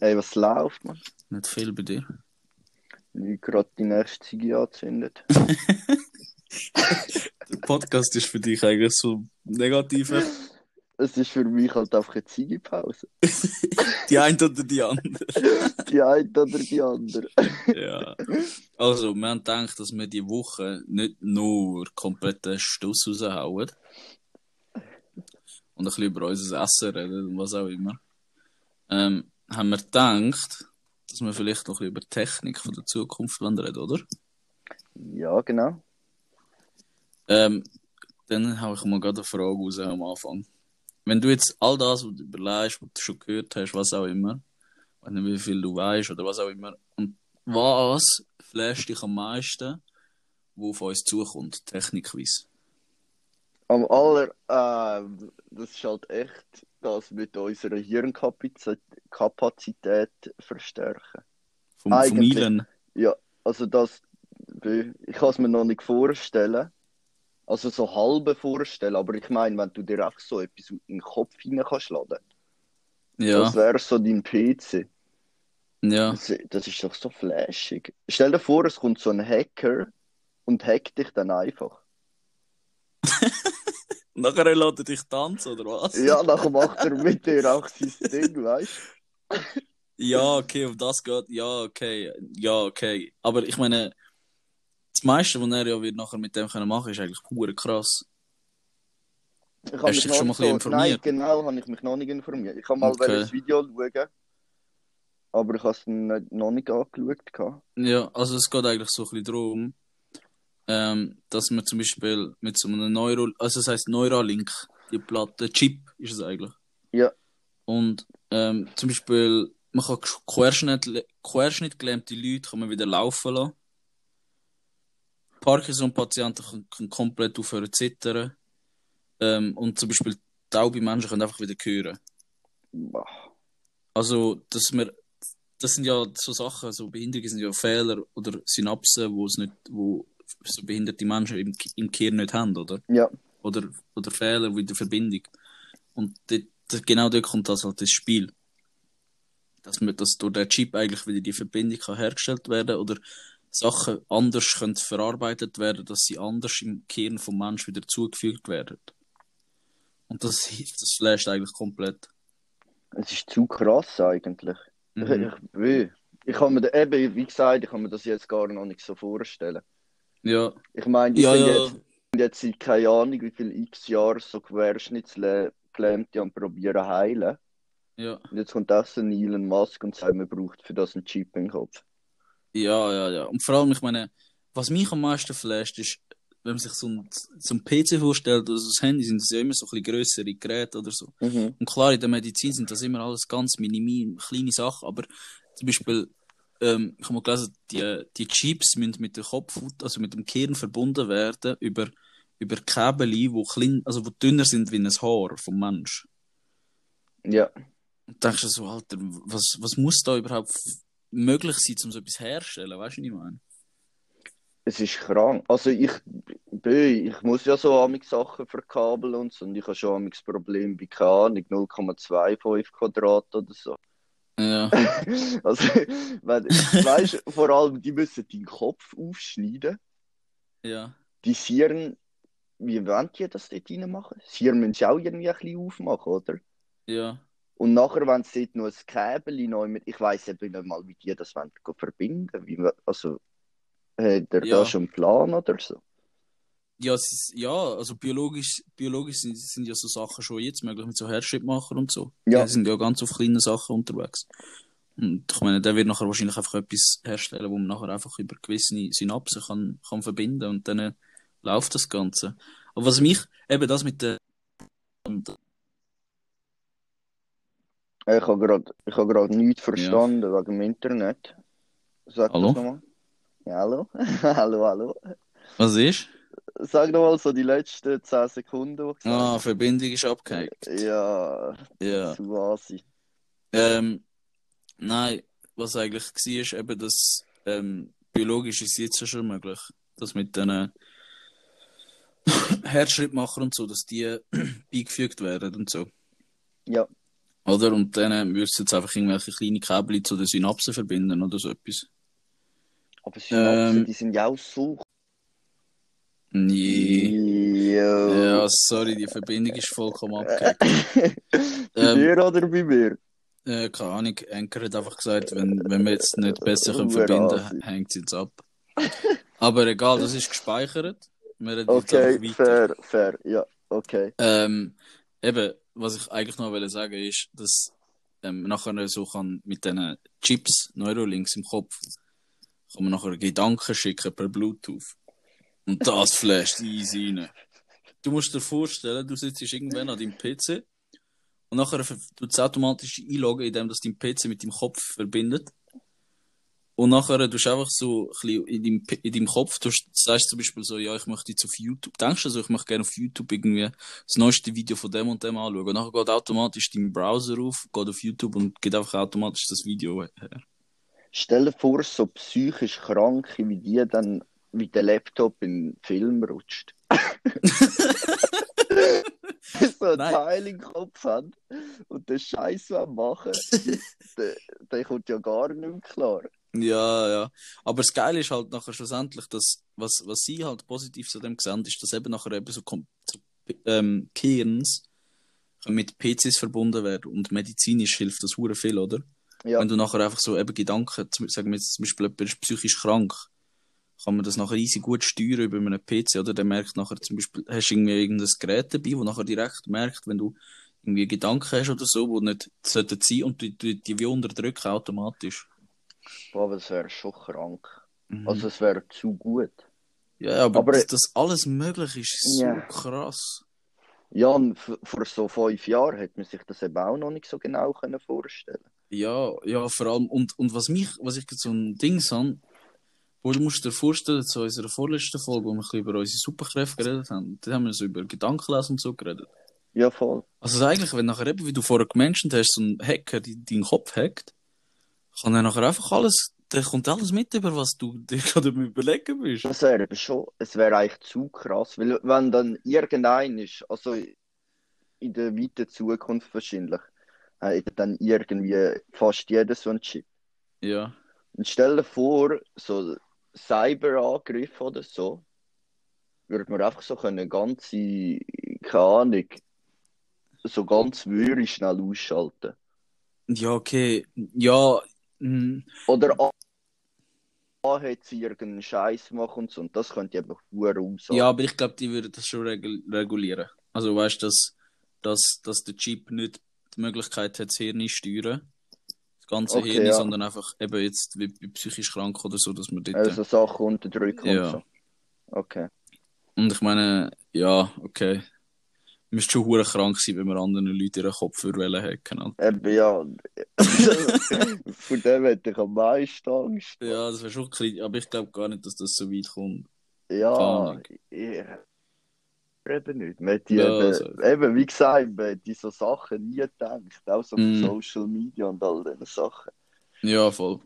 Ey, was läuft, man? Nicht viel bei dir. Ich gerade die nächste Ziege angezündet. Der Podcast ist für dich eigentlich so negativer. Es ist für mich halt einfach eine Ziegepause. Die eine oder die andere. Die eine oder die andere. Ja. Also, wir haben gedacht, dass wir die Woche nicht nur kompletten Stuss raushauen und ein bisschen über unser Essen reden und was auch immer. Ähm, haben wir gedacht, dass wir vielleicht noch ein bisschen über Technik von der Zukunft reden oder? Ja, genau. Ähm, dann habe ich mal gerade eine Frage raus am Anfang. Wenn du jetzt all das, was du überlegst, was du schon gehört hast, was auch immer, ich weiß nicht, wie viel du weißt oder was auch immer, und was flasht dich am meisten, wo auf uns zukommt, technikweise? Am aller, äh, das ist halt echt das mit unserer Hirnkapazität verstärken. Vom, vom? Ja, also das, ich kann es mir noch nicht vorstellen. Also so halbe vorstellen, aber ich meine, wenn du dir einfach so etwas in den Kopf hinein kannst laden, Ja, das wäre so dein PC. ja. Das, das ist doch so flashig. Stell dir vor, es kommt so ein Hacker und hackt dich dann einfach. Nachher lässt er dich tanzen, oder was? Ja, dann macht er mit dir auch sein Ding, weißt du? Ja, okay, auf das geht. Ja, okay. Ja, okay. Aber ich meine, das meiste, was er ja wird nachher mit dem können machen, ist eigentlich pure krass. Ich habe Hast du mich dich schon mal bisschen informiert? Nein, genau, habe ich mich noch nicht informiert. Ich habe mal Okay. ein Video schauen, aber ich habe es noch nicht angeschaut. Ja, also es geht eigentlich so ein bisschen darum, ähm, dass man zum Beispiel mit so einem Neuro, also das heißt Neuralink, die Platte, Chip ist es eigentlich. Ja, Und ähm, zum Beispiel, man kann Querschnitt, querschnittgelähmte Leute kann man wieder laufen lassen. Parkinson-Patienten können, können komplett aufhören zu zittern. Ähm, und zum Beispiel taube Menschen können einfach wieder hören. Also, dass wir, das sind ja so Sachen, so Behinderungen sind ja Fehler oder Synapsen, wo es nicht, wo so behinderte Menschen im, im Gehirn nicht haben, oder? ja, Oder, oder Fehler wie der Verbindung. Und dort, genau dort kommt das halt das Spiel. Dass man, dass durch den Chip eigentlich wieder die Verbindung kann hergestellt werden oder Sachen anders können verarbeitet werden, dass sie anders im Gehirn vom Mensch wieder zugefügt werden. Und das, das flasht eigentlich komplett. es ist zu krass eigentlich. Mhm. Ich, ich, ich kann mir da, eben, wie gesagt, ich kann mir das jetzt gar noch nicht so vorstellen. Ja, Ich meine, die ja, sind ja. jetzt, jetzt seit keine Ahnung wie viel x Jahre so Querschnittsgelähmte am probieren heilen. Ja, Und jetzt kommt so ein Elon Musk und sagt, man braucht für das einen Chip im Kopf. ja, ja, ja. Und vor allem, ich meine, was mich am meisten flasht, ist, wenn man sich so ein, so ein PC vorstellt oder so das Handy, sind das ja immer so ein bisschen grössere Geräte oder so. Mhm. Und klar, in der Medizin sind das immer alles ganz minim, kleine Sachen, aber zum Beispiel, ähm, ich habe mal gelesen, die, die Chips müssen mit dem Kopf, also mit dem Kern verbunden werden über, über Kabel, wo klein, also wo dünner sind wie ein Haar vom Mensch. Ja, Und denkst du so, Alter, was, was muss da überhaupt möglich sein, um so etwas herzustellen? Weißt du, was ich meine? es ist krank. Also ich, ich muss ja so amig Sachen verkabeln und so. Und ich habe schon amig Problem bei keine Ahnung, 0,25 Quadrat oder so. Ja, Also, wenn, weißt, vor allem, die müssen deinen Kopf aufschneiden. ja, Die Hirn, wie wollen die das dort reinmachen? Hirn müssen sie auch irgendwie ein bisschen aufmachen, oder? ja. Und nachher, wenn sie dort noch ein Kabel neu mit, ich weiss eben nicht mal, wie die das wollen, verbinden. Wir- also, hat er Ja. da schon einen Plan oder so? Ja, ist, ja, also biologisch, biologisch sind, sind ja so Sachen schon jetzt möglich mit so Herzschrittmacher und so. Ja. Die sind ja ganz auf kleinen Sachen unterwegs. Und ich meine, der wird nachher wahrscheinlich einfach etwas herstellen, wo man nachher einfach über gewisse Synapsen kann, kann verbinden und dann äh, läuft das Ganze. Aber was mich, eben das mit der, Ich habe gerade hab grad nichts verstanden wegen dem Internet. Sag Hallo? das nochmal. Ja, hallo? hallo, hallo. was ist? Sag nochmal so die letzten 10 Sekunden, Ah, Verbindung ist abgehakt. Ja, Ja. zu Asi. Ähm, nein, was eigentlich war, ist eben, dass ähm, biologisch ist jetzt ja schon möglich, dass mit den Herzschrittmacher und so, dass die beigefügt werden und so. Ja, Oder? Und dann müssen jetzt einfach irgendwelche kleine Kabel zu den Synapsen verbinden oder so etwas. Aber Synapsen, Ähm. die sind ja auch so. Nee. Ja. Ja, sorry, die Verbindung ist vollkommen abgehackt. Bei Ähm, dir oder bei mir? Äh, keine Ahnung, Anker hat einfach gesagt, wenn, wenn wir jetzt nicht besser können verbinden Asi. hängt es jetzt ab. Aber egal, das ist gespeichert. Okay, fair, fair, ja, okay. Ähm, eben, was ich eigentlich noch wollte sagen ist, dass ähm, nachher so kann mit diesen Chips, Neurolinks im Kopf, kann man nachher Gedanken schicken per Bluetooth. Und das flasht easy rein. Du musst dir vorstellen, du sitzt irgendwann an deinem PC und nachher tut es automatisch einloggen, indem das dein PC mit deinem Kopf verbindet. Und nachher tust du einfach so ein in deinem, in deinem Kopf, du sagst zum Beispiel so, ja, ich möchte jetzt auf YouTube, denkst du so, ich möchte gerne auf YouTube irgendwie das neueste Video von dem und dem anschauen. Und nachher geht automatisch dein Browser auf, geht auf YouTube und geht einfach automatisch das Video her. Stell dir vor, so psychisch Kranke wie die dann wie der Laptop in den Film rutscht. so ein Nein. Teil im Kopf haben und den Scheiß machen, der, der kommt ja gar nicht mehr klar. Ja, ja. Aber das Geile ist halt nachher schlussendlich, dass, was, was sie halt positiv zu dem gesehen ist, dass eben nachher eben so, so ähm, mit PCs verbunden werden und medizinisch hilft das hure viel, oder? Ja, Wenn du nachher einfach so eben Gedanken, sagen wir jetzt zum Beispiel jemand ist psychisch krank, kann man das nachher easy gut steuern über einen PC, oder? Der merkt nachher zum Beispiel, hast du irgendwie irgendein Gerät dabei, wo nachher direkt merkt, wenn du irgendwie Gedanken hast oder so, wo nicht sollten sein und die, die, die wie unterdrücken automatisch. boah, das wäre schon krank. Mhm. Also es wäre zu gut. Ja, aber, Aber- dass das alles möglich ist, ist so Ja. krass. Ja, und vor so fünf Jahren hätte man sich das eben auch noch nicht so genau können vorstellen Ja, ja, vor allem, und, und was mich, was ich jetzt so ein Ding san, wo du musst dir vorstellen, zu unserer vorletzten Folge, wo wir ein bisschen über unsere Superkräfte geredet haben, da haben wir so über Gedankenlesen und so geredet. Ja, voll. Also eigentlich, wenn nachher eben, wie du vorher gemenschent hast, so ein Hacker, die deinen Kopf hackt, kann er nachher einfach alles, der kommt alles mit, über was du dir gerade überlegen bist. Das wäre schon, es wäre eigentlich zu krass, weil wenn dann irgendein ist, also in der weiten Zukunft wahrscheinlich, äh, dann irgendwie fast jeder so ein Chip. Ja. Und stell dir vor, so Cyberangriff oder so, würde man einfach so können, ganze, keine Ahnung, so ganz Wöhre schnell ausschalten. Ja, okay. Ja, mm, Oder A, A hat sie irgendeinen Scheiß machen und so, und das könnte eben hure aussagen. Ja, aber ich glaube, die würden das schon regul regulieren. Also weißt du, dass, dass, dass der Chip nicht die Möglichkeit hat, das Hirn zu steuern. Das ganze Okay, Hirn, ja. sondern einfach eben jetzt wie psychisch krank oder so, dass man dort. Also Sachen unterdrücken Ja. und so. Okay. Und ich meine, ja, okay. Müsste schon hure krank sein, wenn man anderen Leuten ihren Kopf für wollen hacken. Eben ja. Von dem hätte ich am meisten Angst. Ja, das wäre schon klein, aber ich glaube gar nicht, dass das so weit kommt. Ja, eben nicht. Man hat die Ja, eben, also- eben, wie gesagt, man hat die so Sachen nie gedacht. Auch so Mm. Social Media und all diese Sachen. Ja, voll.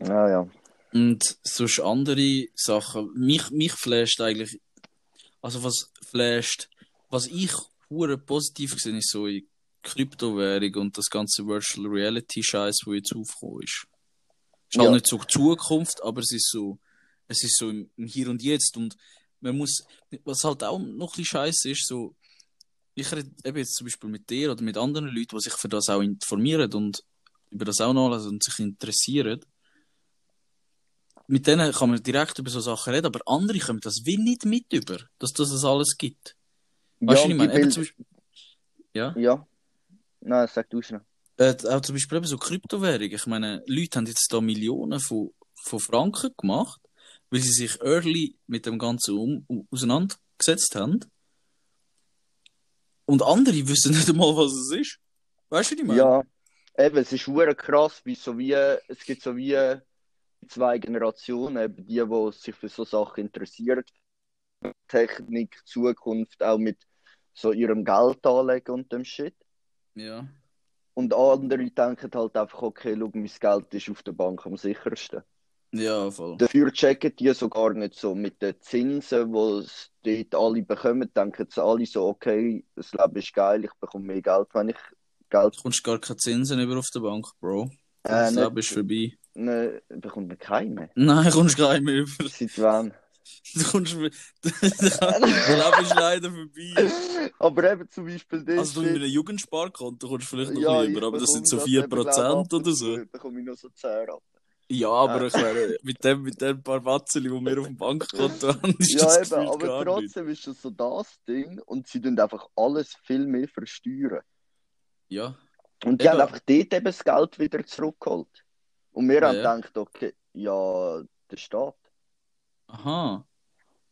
Ja, ja. Und sonst andere Sachen. Mich, mich flasht eigentlich. Also, was flasht, was ich hure positiv gesehen ist so in Kryptowährung und das ganze Virtual Reality Scheiß, wo jetzt aufgekommen ist. Ist halt Ja. nicht so Zukunft, aber es ist so, es ist so im, im Hier und Jetzt und man muss, was halt auch noch ein bisschen scheiße ist, so, ich rede eben jetzt zum Beispiel mit dir oder mit anderen Leuten, die sich für das auch informieren und über das auch nachlesen und sich interessieren mit denen kann man direkt über so Sachen reden, aber andere kommen das wie nicht mit über, dass das das alles gibt. Weißt du, ja, was ich meine? Eben zum Beispiel, ja, ja. Nein, sag du schnell. äh, auch zum Beispiel eben so Kryptowährung. Ich meine, Leute haben jetzt da Millionen von, von Franken gemacht, weil sie sich early mit dem Ganzen um, um, auseinandergesetzt haben. Und andere wissen nicht einmal, was es ist. Weißt du, was ich meine? Ja, eben, es ist hure krass, wie so wie, es gibt so wie zwei Generationen, eben die, die sich für so Sachen interessieren, Technik, Zukunft, auch mit so ihrem Geld anlegen und dem Shit. Ja. Und andere denken halt einfach, okay, schau, mein Geld ist auf der Bank am sichersten. Ja, voll. Dafür checken die so gar nicht so mit den Zinsen, die dort alle bekommen, denken sie alle so, okay, das Leben ist geil, ich bekomme mehr Geld, wenn ich Geld. Du kommst gar keine Zinsen über auf der Bank, Bro. Äh, Das nicht- Leben ist vorbei. Ne, bekommt man keine. Nein, du kommst gar nicht mehr über. Seit wann? Du kommst mit. Das Leben ist leider vorbei. Aber eben zum Beispiel das. Also, du mit einem Jugendsparkonto kommst du vielleicht noch Ja, über, aber das sind so bekomme das eben, 4% glaub, ab oder so. zu bekomme ich noch so 10 Rappen. Ja, aber ich meine, mit dem, mit dem paar Batzeli, die wir auf dem Bankkonto haben, ist Ja, das eben, aber nicht. trotzdem ist das so das Ding und sie tun einfach alles viel mehr versteuern. Ja, Und die Eben. haben einfach dort eben das Geld wieder zurückgeholt. Und wir Ja, haben ja. gedacht, okay, ja, der Staat. aha.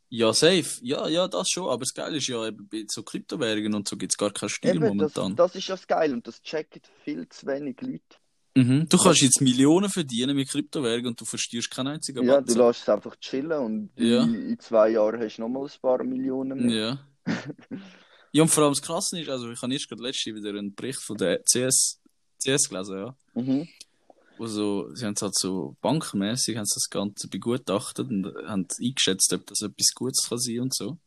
Ja, safe. Ja, ja, das schon. Aber das Geile ist ja, eben bei so Kryptowährungen und so gibt es gar keine Steuer Eben, das, momentan. das ist ja das Geil und das checken viel zu wenig Leute. Mhm. Du kannst jetzt Millionen verdienen mit Kryptowährungen und du verstehst keinen einzigen Ja, du Batzen. lässt es einfach chillen und Ja. in, zwei Jahren hast du nochmal ein paar Millionen mehr. Ja. ja, und vor allem das Krasse ist, also ich habe erst gerade letztens wieder einen Bericht von der CS, CS gelesen, ja. Mhm. Wo so, sie haben es halt so bankmäßig, haben sie das Ganze begutachtet und haben eingeschätzt, ob das etwas Gutes kann sein und so.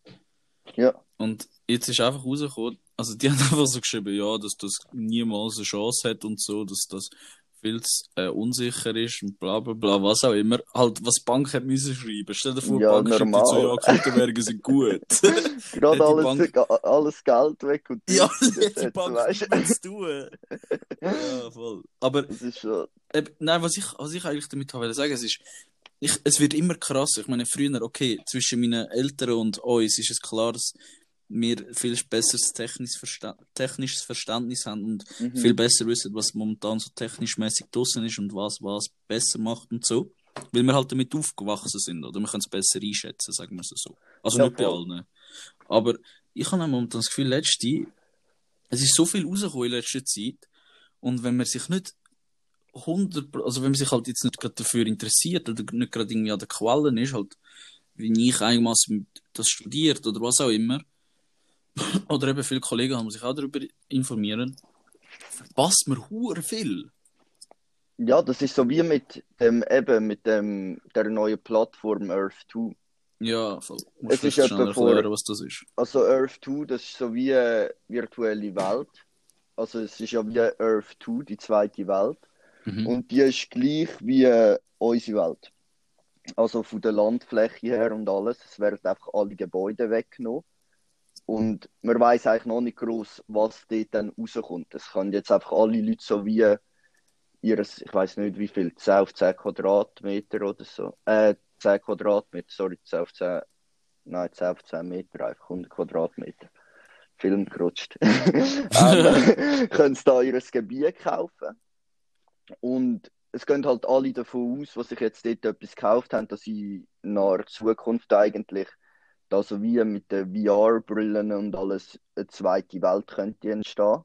Ja. Und jetzt ist einfach rausgekommen, also die haben einfach so geschrieben, ja, dass das niemals eine Chance hat und so, dass das viel zu äh, unsicher ist und bla bla bla, was auch immer. Halt, was die Bank hat müssen schreiben. Stell dir vor, Ja, die Bank schreibt jetzt so, normal. ja, Kryptowährungen sind gut. Gerade die alles, Bank- alles Geld weg und ja, die Bank hat zu tun. Ja, voll. Aber Das ist schon. Eben, nein, was ich, was ich eigentlich damit wollte sagen, es ist, ich, es wird immer krasser. Ich meine, früher, okay, zwischen meinen Eltern und uns ist es klar, dass wir viel besseres technisches, Versta technisches Verständnis haben und Mhm. viel besser wissen, was momentan so technisch mäßig draussen ist und was was besser macht und so. Weil wir halt damit aufgewachsen sind, oder? Wir können es besser einschätzen, sagen wir es so. Also Ja, nicht bei allen. Aber ich habe momentan das Gefühl, letzte, es ist so viel rausgekommen in letzter Zeit. Und wenn man sich nicht 100, Pro- also wenn man sich halt jetzt nicht gerade dafür interessiert oder nicht gerade irgendwie an der Quellen ist, halt, wie ich einigermaßen das studiert oder was auch immer, oder eben viele Kollegen haben sich auch darüber informieren, verpasst man hure viel. Ja, das ist so wie mit dem, eben mit dem, der neuen Plattform Earth 2. Ja, voll. Es ist etwa schnell vor- erklären, was das ist. Also Earth 2, das ist so wie eine virtuelle Welt. Also es ist ja wie Earth 2, die zweite Welt. Mhm. Und die ist gleich wie unsere Welt. Also von der Landfläche her und alles. Es werden einfach alle Gebäude weggenommen. Und man weiß eigentlich noch nicht groß, was dort dann rauskommt. Es kann jetzt einfach alle Leute so wie ihres, ich weiß nicht wie viel, 10 auf 10 Quadratmeter oder so. Äh, 10 Quadratmeter, sorry, 10 auf 10, nein, 10 auf 10 Meter, einfach 100 Quadratmeter. Film gerutscht. ähm, können sie da ihr Gebiet kaufen. Und es gehen halt alle davon aus, was sich jetzt dort etwas gekauft haben, dass sie naher Zukunft eigentlich da so wie mit den VR-Brillen und alles eine zweite Welt könnte entstehen,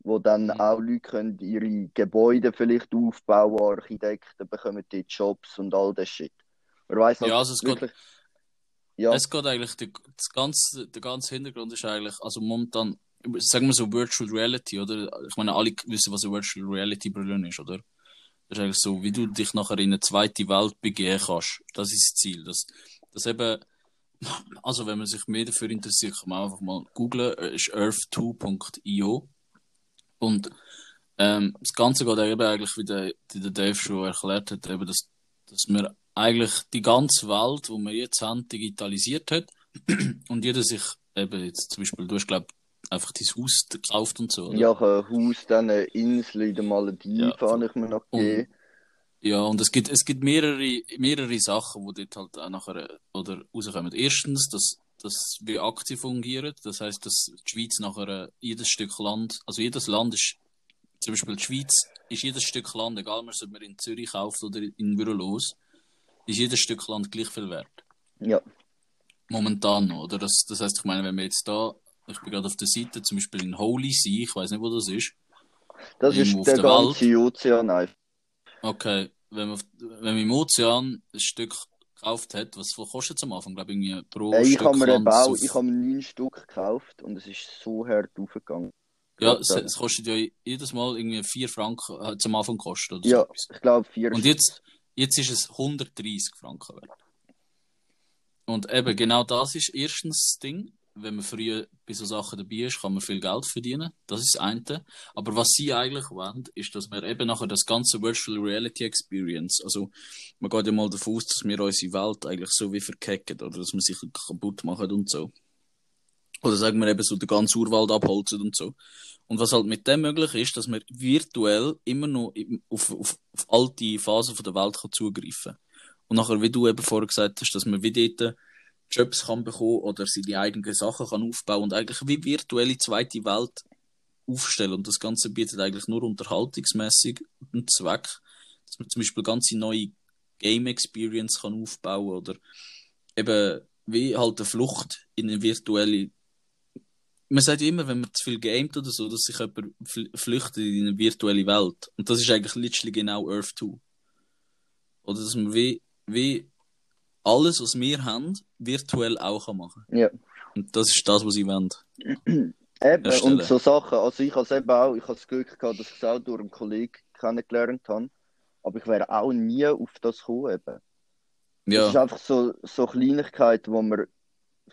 wo dann Mhm. auch Leute können ihre Gebäude vielleicht aufbauen, Architekten bekommen dort Jobs und all das Shit. Man weiß Ja, also es geht- wirklich, ja, Es geht eigentlich, die, das ganze, der ganze Hintergrund ist eigentlich, also momentan, sagen wir so Virtual Reality, oder? Ich meine, alle wissen, was eine Virtual Reality Brille ist, oder? Das ist eigentlich so, wie du dich nachher in eine zweite Welt begeben kannst. Das ist das Ziel. Das, das eben, also wenn man sich mehr dafür interessiert, kann man einfach mal googlen, äh, ist earth2.io. Und ähm, das Ganze geht eben eigentlich, wie der, der Dave schon erklärt hat, eben, dass, dass man eigentlich die ganze Welt, die wir jetzt haben, digitalisiert hat und jeder sich eben jetzt zum Beispiel, du hast glaube einfach dein Haus gekauft und so, oder? ja, ein Haus, dann eine Insel in den Malediven Ja, habe ich mir noch Und- gegeben. Ja, und es gibt, es gibt mehrere, mehrere Sachen, die dort halt auch nachher, oder rauskommen. Erstens, dass, dass wir aktiv fungieren. Das heißt, dass die Schweiz nachher äh, jedes Stück Land, also jedes Land ist, zum Beispiel die Schweiz, ist jedes Stück Land, egal ob man in Zürich kauft oder in Bürolos, ist jedes Stück Land gleich viel wert. Ja, Momentan noch, oder? Das, das heißt, ich meine, wenn wir jetzt da, ich bin gerade auf der Seite, zum Beispiel in Holy See, ich weiß nicht, wo das ist. das ist der der Welt. ganze Ozean einfach. Okay, wenn man, auf- wenn man im Ozean ein Stück gekauft hat, was kostet es am Anfang? Glaube ich, irgendwie pro Äh, ich Stück habe mir eben auch, so- ich habe neun Stück gekauft und es ist so hart aufgegangen. Ja, es, es kostet ja jedes Mal irgendwie 4 Franken, es am Anfang gekostet oder so Ja, etwas. ich glaube vier Und jetzt, jetzt ist es 130 Franken wert. Und eben, genau das ist erstens das Ding, wenn man früher bei so Sachen dabei ist, kann man viel Geld verdienen. Das ist das eine. Aber was sie eigentlich wollen, ist, dass wir eben nachher das ganze Virtual Reality Experience, also man geht ja mal davon aus, dass wir unsere Welt eigentlich so wie verkecken oder dass wir sich kaputt machen und so. Oder sagen wir eben so den ganzen Urwald abholzen und so. Und was halt mit dem möglich ist, dass man virtuell immer noch auf, auf, auf alte Phasen der Welt kann zugreifen kann. Und nachher, wie du eben vorher gesagt hast, dass man wie dort Jobs kann bekommen oder seine eigenen Sachen kann aufbauen und eigentlich wie virtuelle zweite Welt aufstellen. Und das Ganze bietet eigentlich nur unterhaltungsmäßig einen Zweck, dass man zum Beispiel ganze neue Game Experience kann aufbauen oder eben wie halt eine Flucht in eine virtuelle man sagt immer, wenn man zu viel gamet oder so, dass sich jemand flüchtet in eine virtuelle Welt. Und das ist eigentlich literally genau Earth 2. Oder dass man wie, wie alles, was wir haben, virtuell auch machen kann. Ja. Und das ist das, was ich wollen. eben, erstellen. und so Sachen. Also ich habe eben auch, ich habe das Glück gehabt, dass ich es auch durch einen Kollegen kennengelernt habe. Aber ich wäre auch nie auf das gekommen. Eben. Ja. Das ist einfach so, so Kleinigkeiten, wo man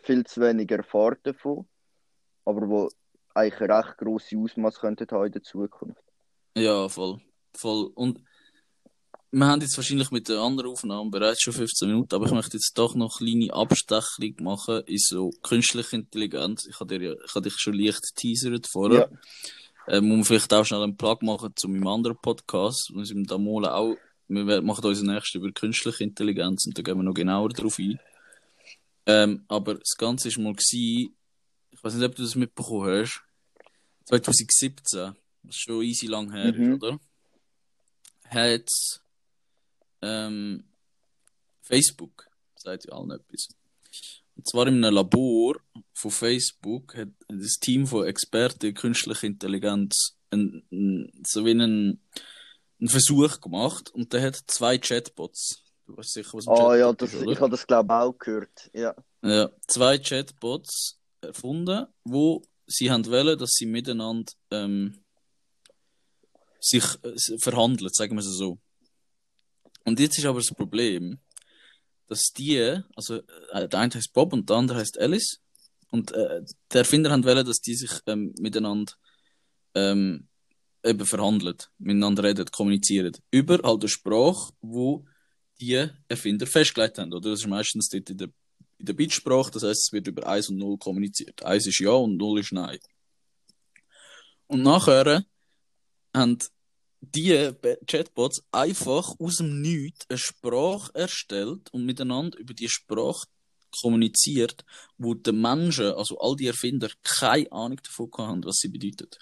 viel zu wenig erfahrt davon aber wo eigentlich recht grosse Ausmaß könnten haben in der Zukunft. Ja, voll. voll. Und wir haben jetzt wahrscheinlich mit der anderen Aufnahme bereits schon 15 Minuten, aber ich möchte jetzt doch noch eine kleine Abstechung machen in so künstliche Intelligenz. Ich habe, ja, habe dich schon leicht teasert vorher. Ja. Ähm, muss vielleicht auch schnell einen Plug machen zu meinem anderen Podcast. Wir sind da mal auch, wir machen unseren nächsten über künstliche Intelligenz und da gehen wir noch genauer drauf ein. Ähm, aber das Ganze war mal gewesen, ich weiß nicht, ob du das mitbekommen hast. 2017, das ist schon easy lang her, mhm. oder? Hat ähm, Facebook, sagt ja allen etwas. Und zwar in einem Labor von Facebook hat das Team von Experten künstliche Intelligenz ein, ein, so wie einen, einen Versuch gemacht und der hat zwei Chatbots. Du weißt sicher, was ein oh, Chatbot ja, das, ist, ich habe das glaube ich auch gehört. Ja. ja, zwei Chatbots erfunden, wo sie haben wollen, dass sie miteinander ähm, sich äh, verhandeln, sagen wir es so. Und jetzt ist aber das Problem, dass die, also äh, der eine heißt Bob und der andere heißt Alice, und äh, der Erfinder haben wollen, dass die sich ähm, miteinander ähm, eben verhandeln, miteinander reden, kommunizieren. Über halt eine Sprache, wo die Erfinder festgelegt haben. Oder das ist meistens dort in der in der Bitsprache, das heißt, es wird über 1 und 0 kommuniziert. 1 ist Ja und 0 ist Nein. Und nachher haben die Chatbots einfach aus dem Nichts eine Sprache erstellt und miteinander über die Sprache kommuniziert, wo die Menschen, also all die Erfinder, keine Ahnung davon haben, was sie bedeutet.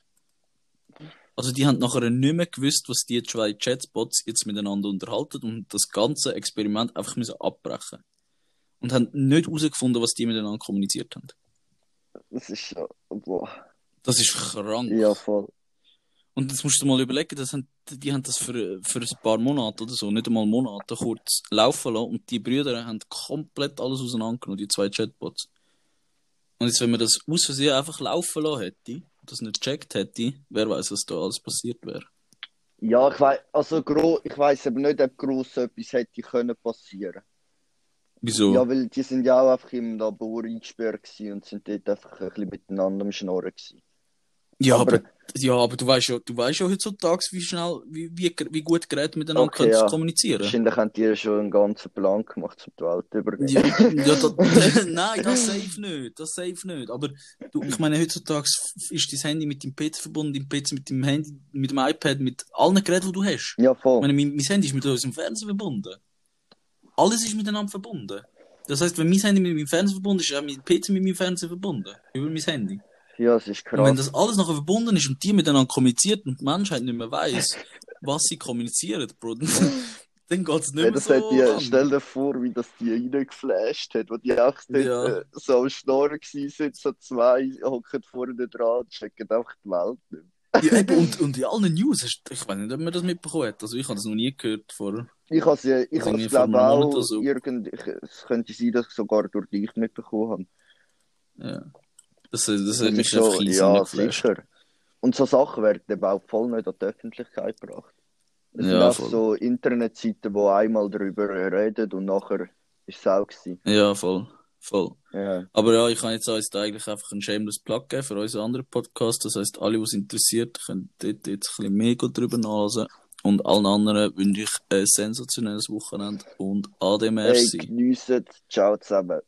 Also die haben nachher nicht mehr gewusst, was die zwei Chatbots jetzt miteinander unterhalten und das ganze Experiment einfach müssen abbrechen und haben nicht herausgefunden, was die miteinander kommuniziert haben. Das ist ja. Boah. Das ist krank. Ja, voll. Und jetzt musst du mal überlegen, das haben, die haben das für, für ein paar Monate oder so, nicht einmal Monate kurz laufen lassen und die Brüder haben komplett alles auseinandergenommen, die zwei Chatbots. Und jetzt, wenn man das aus Versehen einfach laufen lassen hätte, und das nicht gecheckt hätte, wer weiß, was da alles passiert wäre. Ja, ich weiß, also ich weiß aber nicht, ob groß etwas hätte können passieren. Wieso? Ja, weil die sind ja auch einfach im Labor eingesperrt und sind dort einfach ein bisschen miteinander am Schnorren gewesen. Ja, aber, aber, ja, aber du weißt ja, du weißt ja heutzutage, wie schnell, wie, wie, wie gut Geräte miteinander okay, können ja. kommunizieren. Wahrscheinlich haben die schon einen ganzen Plan gemacht, um die Welt übergehen. Ja, ja das, nein, das safe nicht, das safe nicht. Aber du, ich meine, heutzutage ist dein Handy mit dem PC verbunden, dein PC mit dem Handy, mit dem iPad, mit allen Geräten, die du hast. Ja, voll. Ich meine, mein, mein Handy ist mit unserem Fernseher verbunden alles ist miteinander verbunden. Das heißt, wenn mein Handy mit meinem Fernseher verbunden ist, ist auch mein PC mit meinem Fernseher verbunden. Über mein Handy. Ja, das ist krass. Und wenn das alles nachher verbunden ist und die miteinander kommuniziert und die Menschheit nicht mehr weiß, was sie kommunizieren, Bro, dann geht es nicht ja, mehr das so die, Stell dir vor, wie das die reingeflasht hat, wo die auch ja. äh, so am Schnorren waren, so zwei hocken vorne dran und checken einfach die Welt nicht mehr. Ja, eben, und, und in allen News, hast, ich weiß nicht, ob man das mitbekommen hat. Also ich habe das noch nie gehört vor. Ich habe es, ich also ich glaube auch, so. irgend, ich, es könnte sein, dass ich sogar durch dich mitbekommen habe. Ja. Das, das, hat mich einfach Ja, sicher. Und so Sachen werden auch voll nicht an die Öffentlichkeit gebracht. Es ja, sind auch so Internetseiten, die einmal darüber reden und nachher ist es auch gewesen. Ja, voll. Voll. Ja. Aber ja, ich kann jetzt uns da eigentlich einfach einen shameless Plug geben für unseren anderen Podcast. Das heisst, alle, die es interessiert, können dort jetzt ein bisschen mehr drüber nachlesen. Und allen anderen wünsche ich ein sensationelles Wochenende und Ade Hey, geniessen. Ciao zusammen.